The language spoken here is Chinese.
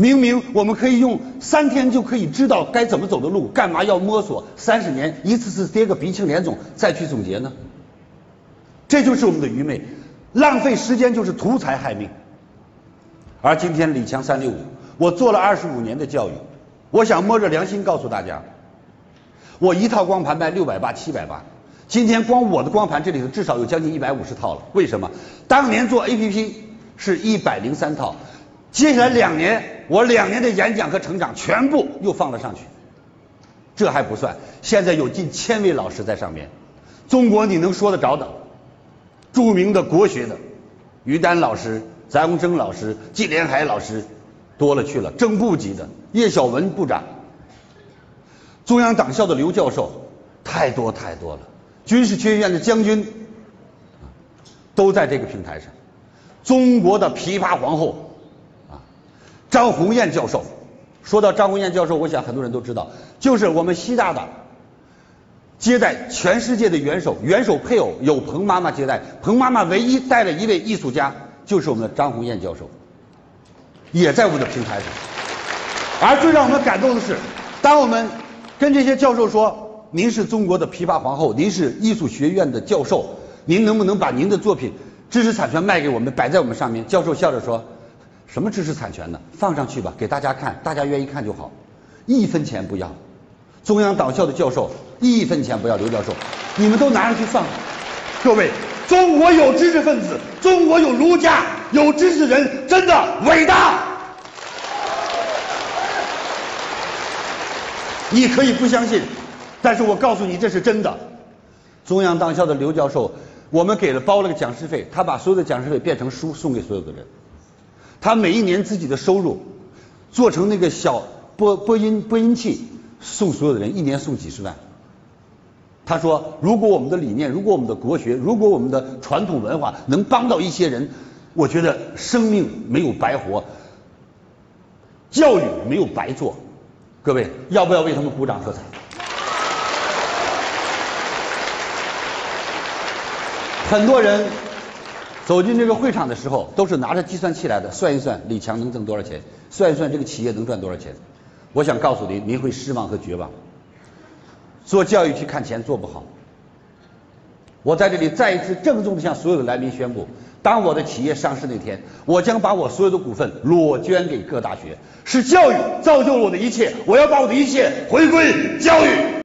明明我们可以用三天就可以知道该怎么走的路，干嘛要摸索三十年，一次次跌个鼻青脸肿再去总结呢？这就是我们的愚昧，浪费时间就是图财害命。而今天李强三六五，我做了二十五年的教育，我想摸着良心告诉大家，我一套光盘卖六百八七百八，今天光我的光盘这里头至少有将近一百五十套了。为什么？当年做 APP 是一百零三套。接下来两年，我两年的演讲和成长全部又放了上去。这还不算，现在有近千位老师在上面。中国你能说得着的，著名的国学的于丹老师、翟鸿生老师、季连海老师多了去了，正部级的叶小文部长，中央党校的刘教授，太多太多了。军事学院的将军都在这个平台上。中国的琵琶皇后。张红艳教授，说到张红艳教授，我想很多人都知道，就是我们西大的接待全世界的元首，元首配偶有彭妈妈接待，彭妈妈唯一带了一位艺术家，就是我们的张红艳教授，也在我们的平台上。而最让我们感动的是，当我们跟这些教授说，您是中国的琵琶皇后，您是艺术学院的教授，您能不能把您的作品知识产权卖给我们，摆在我们上面？教授笑着说。什么知识产权呢？放上去吧，给大家看，大家愿意看就好，一分钱不要。中央党校的教授一分钱不要，刘教授，你们都拿上去放。各位，中国有知识分子，中国有儒家，有知识人，真的伟大。你可以不相信，但是我告诉你这是真的。中央党校的刘教授，我们给了包了个讲师费，他把所有的讲师费变成书送给所有的人。他每一年自己的收入做成那个小播播音播音器送所有的人，一年送几十万。他说：“如果我们的理念，如果我们的国学，如果我们的传统文化能帮到一些人，我觉得生命没有白活，教育没有白做。各位要不要为他们鼓掌喝彩？”很多人。走进这个会场的时候，都是拿着计算器来的，算一算李强能挣多少钱，算一算这个企业能赚多少钱。我想告诉您，您会失望和绝望。做教育去看钱做不好。我在这里再一次郑重的向所有的来宾宣布，当我的企业上市那天，我将把我所有的股份裸捐给各大学。是教育造就了我的一切，我要把我的一切回归教育。